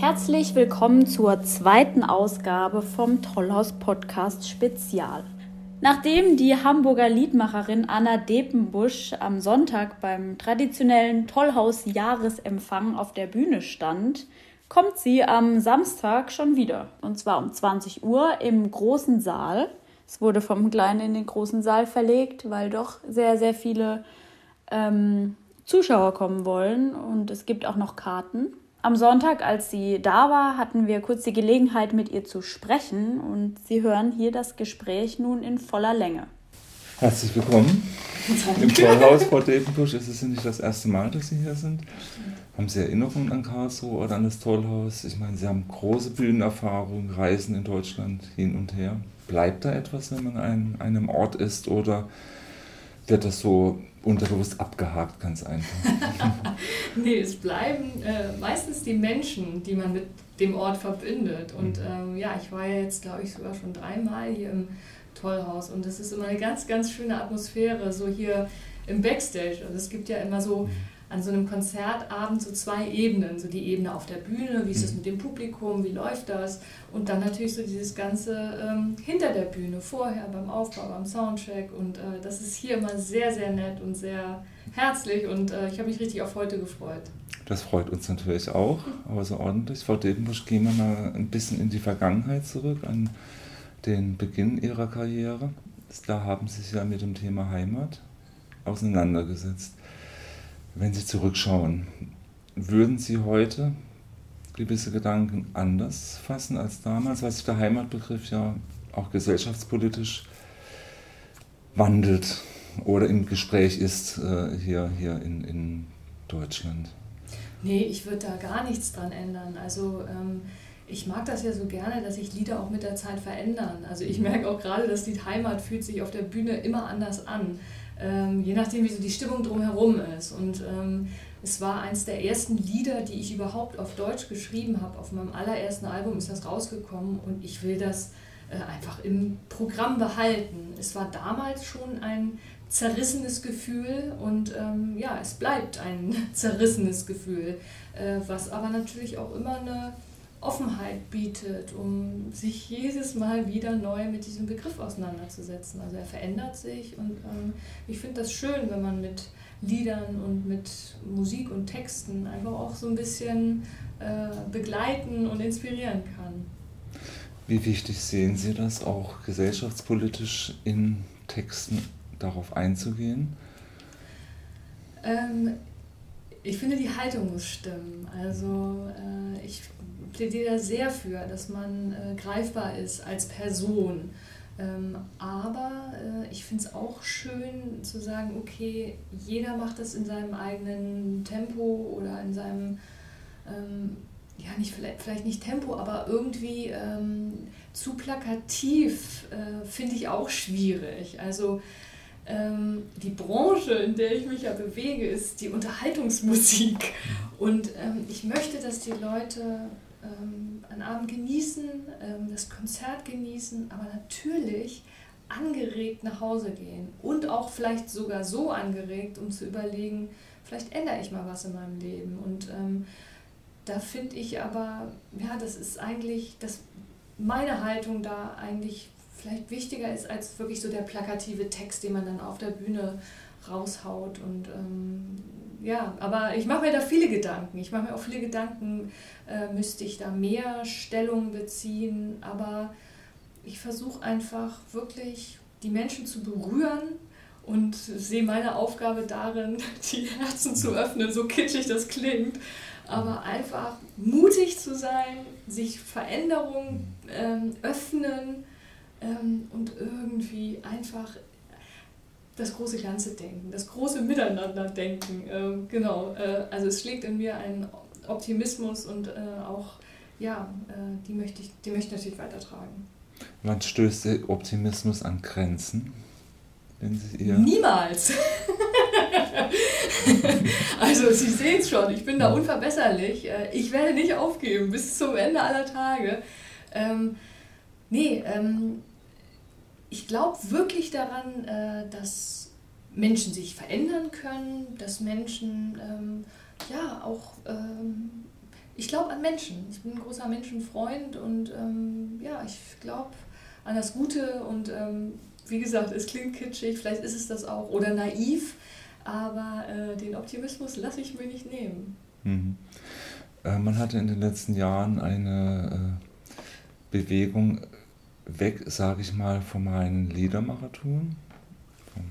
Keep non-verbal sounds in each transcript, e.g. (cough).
Herzlich willkommen zur zweiten Ausgabe vom Tollhaus Podcast Spezial. Nachdem die Hamburger Liedmacherin Anna Depenbusch am Sonntag beim traditionellen Tollhaus-Jahresempfang auf der Bühne stand, kommt sie am Samstag schon wieder. Und zwar um 20 Uhr im großen Saal. Es wurde vom kleinen in den großen Saal verlegt, weil doch sehr, sehr viele ähm, Zuschauer kommen wollen. Und es gibt auch noch Karten. Am Sonntag, als sie da war, hatten wir kurz die Gelegenheit, mit ihr zu sprechen und Sie hören hier das Gespräch nun in voller Länge. Herzlich willkommen im Tollhaus Frau Devenbusch. Es ist nicht das erste Mal, dass Sie hier sind. Haben Sie Erinnerungen an Karlsruhe oder an das Tollhaus? Ich meine, Sie haben große Bühnenerfahrung, Reisen in Deutschland hin und her. Bleibt da etwas, wenn man an einem Ort ist oder wird das so unterbewusst abgehakt, ganz einfach. (laughs) nee, es bleiben äh, meistens die Menschen, die man mit dem Ort verbindet. Und mhm. ähm, ja, ich war ja jetzt, glaube ich, sogar schon dreimal hier im Tollhaus und das ist immer eine ganz, ganz schöne Atmosphäre, so hier im Backstage. Also es gibt ja immer so mhm an so einem Konzertabend so zwei Ebenen. So die Ebene auf der Bühne, wie ist es mhm. mit dem Publikum, wie läuft das? Und dann natürlich so dieses Ganze ähm, hinter der Bühne, vorher beim Aufbau, beim Soundcheck. Und äh, das ist hier immer sehr, sehr nett und sehr herzlich und äh, ich habe mich richtig auf heute gefreut. Das freut uns natürlich auch, außerordentlich. Frau Debenbusch, gehen wir mal ein bisschen in die Vergangenheit zurück, an den Beginn Ihrer Karriere. Da haben Sie sich ja mit dem Thema Heimat auseinandergesetzt. Wenn Sie zurückschauen, würden Sie heute gewisse Gedanken anders fassen als damals, weil sich der Heimatbegriff ja auch gesellschaftspolitisch wandelt oder im Gespräch ist äh, hier, hier in, in Deutschland? Nee, ich würde da gar nichts dran ändern. Also ähm, ich mag das ja so gerne, dass sich Lieder auch mit der Zeit verändern. Also ich merke auch gerade, dass die Heimat fühlt sich auf der Bühne immer anders an ähm, je nachdem, wie so die Stimmung drumherum ist. Und ähm, es war eines der ersten Lieder, die ich überhaupt auf Deutsch geschrieben habe. Auf meinem allerersten Album ist das rausgekommen und ich will das äh, einfach im Programm behalten. Es war damals schon ein zerrissenes Gefühl und ähm, ja, es bleibt ein (laughs) zerrissenes Gefühl, äh, was aber natürlich auch immer eine Offenheit bietet, um sich jedes Mal wieder neu mit diesem Begriff auseinanderzusetzen. Also er verändert sich und ähm, ich finde das schön, wenn man mit Liedern und mit Musik und Texten einfach auch so ein bisschen äh, begleiten und inspirieren kann. Wie wichtig sehen Sie das auch gesellschaftspolitisch in Texten darauf einzugehen? Ähm, ich finde, die Haltung muss stimmen. Also äh, ich plädiere sehr für, dass man äh, greifbar ist als Person. Ähm, aber äh, ich finde es auch schön zu sagen, okay, jeder macht das in seinem eigenen Tempo oder in seinem, ähm, ja, nicht, vielleicht, vielleicht nicht Tempo, aber irgendwie ähm, zu plakativ äh, finde ich auch schwierig. Also ähm, die Branche, in der ich mich ja bewege, ist die Unterhaltungsmusik. Und ähm, ich möchte, dass die Leute ähm, einen Abend genießen, ähm, das Konzert genießen, aber natürlich angeregt nach Hause gehen und auch vielleicht sogar so angeregt, um zu überlegen, vielleicht ändere ich mal was in meinem Leben. Und ähm, da finde ich aber, ja, das ist eigentlich, dass meine Haltung da eigentlich vielleicht wichtiger ist als wirklich so der plakative Text, den man dann auf der Bühne raushaut. Und ähm, ja, aber ich mache mir da viele Gedanken. Ich mache mir auch viele Gedanken, äh, müsste ich da mehr Stellung beziehen. Aber ich versuche einfach wirklich die Menschen zu berühren und sehe meine Aufgabe darin, (laughs) die Herzen zu öffnen, so kitschig das klingt. Aber einfach mutig zu sein, sich Veränderungen ähm, öffnen ähm, und irgendwie einfach das große Ganze denken, das große Miteinander denken. Ähm, genau, äh, also es schlägt in mir ein Optimismus und äh, auch, ja, äh, die, möchte ich, die möchte ich natürlich weitertragen. Wann stößt der Optimismus an Grenzen? Wenn Sie ihr Niemals! (laughs) also Sie sehen es schon, ich bin da unverbesserlich. Äh, ich werde nicht aufgeben bis zum Ende aller Tage. Ähm, nee, ähm, ich glaube wirklich daran, äh, dass Menschen sich verändern können, dass Menschen ähm, ja auch, ähm, ich glaube an Menschen. Ich bin ein großer Menschenfreund und ähm, ja, ich glaube an das Gute und ähm, wie gesagt, es klingt kitschig, vielleicht ist es das auch oder naiv, aber äh, den Optimismus lasse ich mir nicht nehmen. Mhm. Äh, man hatte in den letzten Jahren eine äh, Bewegung weg, sage ich mal, von meinen Liedermachertum, von,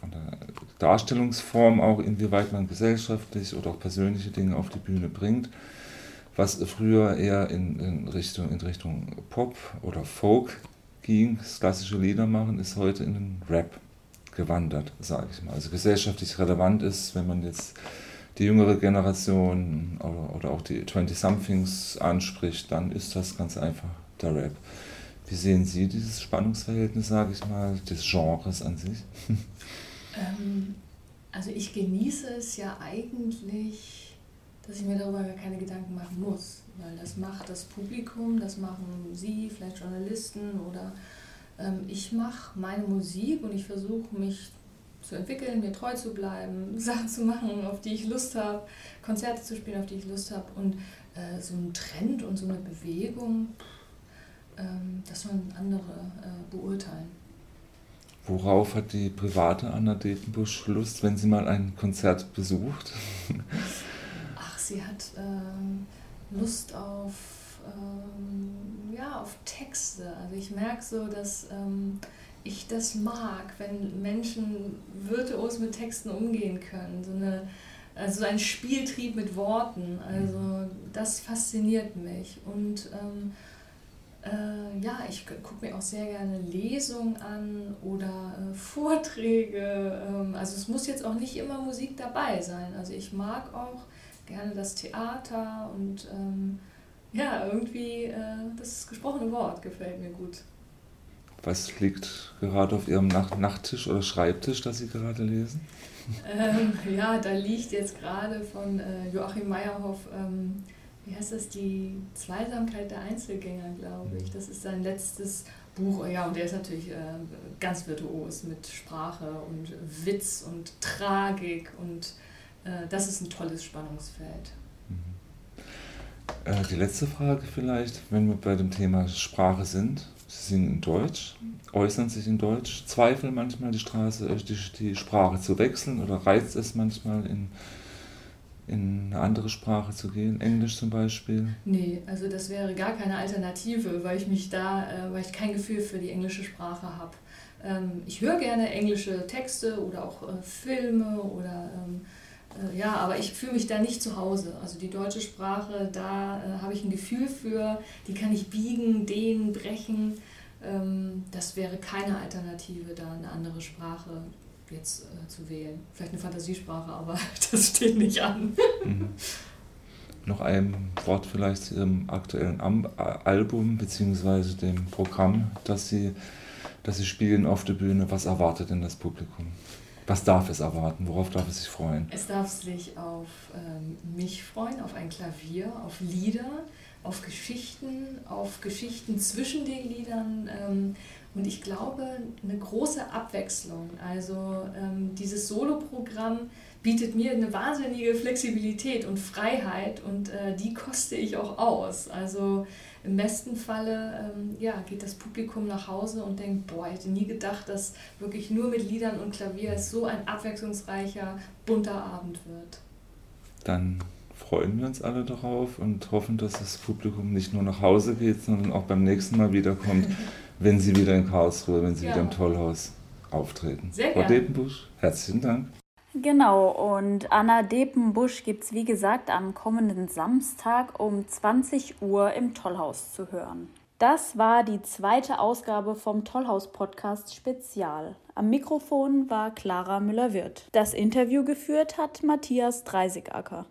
von der Darstellungsform auch, inwieweit man gesellschaftlich oder auch persönliche Dinge auf die Bühne bringt, was früher eher in, in, Richtung, in Richtung Pop oder Folk ging, das klassische Liedermachen, ist heute in den Rap gewandert, sage ich mal. Also gesellschaftlich relevant ist, wenn man jetzt die jüngere Generation oder, oder auch die 20-somethings anspricht, dann ist das ganz einfach der Rap. Wie sehen Sie dieses Spannungsverhältnis, sage ich mal, des Genres an sich? Ähm, also ich genieße es ja eigentlich, dass ich mir darüber gar keine Gedanken machen muss, weil das macht das Publikum, das machen Sie, vielleicht Journalisten oder ähm, ich mache meine Musik und ich versuche mich zu entwickeln, mir treu zu bleiben, (laughs) Sachen zu machen, auf die ich Lust habe, Konzerte zu spielen, auf die ich Lust habe und äh, so ein Trend und so eine Bewegung, ähm, das sollen andere äh, beurteilen. Worauf hat die private Anna Detenbusch Lust, wenn sie mal ein Konzert besucht? (laughs) Ach, sie hat äh, Lust auf, ähm, ja, auf Texte. Also ich merke so, dass ähm, ich das mag, wenn Menschen virtuos mit Texten umgehen können. So eine, also ein Spieltrieb mit Worten. Also das fasziniert mich. Und ähm, äh, ich gucke mir auch sehr gerne Lesungen an oder äh, Vorträge. Ähm, also es muss jetzt auch nicht immer Musik dabei sein. Also ich mag auch gerne das Theater und ähm, ja, irgendwie äh, das gesprochene Wort gefällt mir gut. Was liegt gerade auf Ihrem Nacht Nachttisch oder Schreibtisch, das Sie gerade lesen? Ähm, ja, da liegt jetzt gerade von äh, Joachim Meyerhoff ähm, wie heißt das, die Zweisamkeit der Einzelgänger, glaube ich. Das ist sein letztes Buch. Ja, und der ist natürlich äh, ganz virtuos mit Sprache und Witz und Tragik und äh, das ist ein tolles Spannungsfeld. Mhm. Äh, die letzte Frage vielleicht, wenn wir bei dem Thema Sprache sind. Sie sind in Deutsch, äußern sich in Deutsch, zweifeln manchmal die Straße, die, die Sprache zu wechseln oder reizt es manchmal in in eine andere Sprache zu gehen, Englisch zum Beispiel? Nee, also das wäre gar keine Alternative, weil ich mich da, äh, weil ich kein Gefühl für die englische Sprache habe. Ähm, ich höre gerne englische Texte oder auch äh, Filme oder ähm, äh, ja, aber ich fühle mich da nicht zu Hause. Also die deutsche Sprache, da äh, habe ich ein Gefühl für, die kann ich biegen, dehnen, brechen. Ähm, das wäre keine Alternative, da eine andere Sprache jetzt äh, zu wählen. Vielleicht eine Fantasiesprache, aber (laughs) das steht nicht an. Mhm. Noch ein Wort vielleicht zu Ihrem aktuellen Album bzw. dem Programm, das Sie, das Sie spielen auf der Bühne. Was erwartet denn das Publikum? Was darf es erwarten? Worauf darf es sich freuen? Es darf sich auf ähm, mich freuen, auf ein Klavier, auf Lieder, auf Geschichten, auf Geschichten zwischen den Liedern. Ähm, und ich glaube, eine große Abwechslung. Also ähm, dieses Soloprogramm bietet mir eine wahnsinnige Flexibilität und Freiheit und äh, die koste ich auch aus. Also im besten Falle ähm, ja, geht das Publikum nach Hause und denkt, boah, ich hätte nie gedacht, dass wirklich nur mit Liedern und Klavier es so ein abwechslungsreicher, bunter Abend wird. Dann freuen wir uns alle darauf und hoffen, dass das Publikum nicht nur nach Hause geht, sondern auch beim nächsten Mal wiederkommt. (laughs) wenn Sie wieder in Karlsruhe, wenn Sie ja. wieder im Tollhaus auftreten. Sehr gerne. Frau Depenbusch, herzlichen Dank. Genau, und Anna Depenbusch gibt es wie gesagt am kommenden Samstag um 20 Uhr im Tollhaus zu hören. Das war die zweite Ausgabe vom Tollhaus-Podcast Spezial. Am Mikrofon war Clara Müller-Wirth. Das Interview geführt hat Matthias Dreisigacker.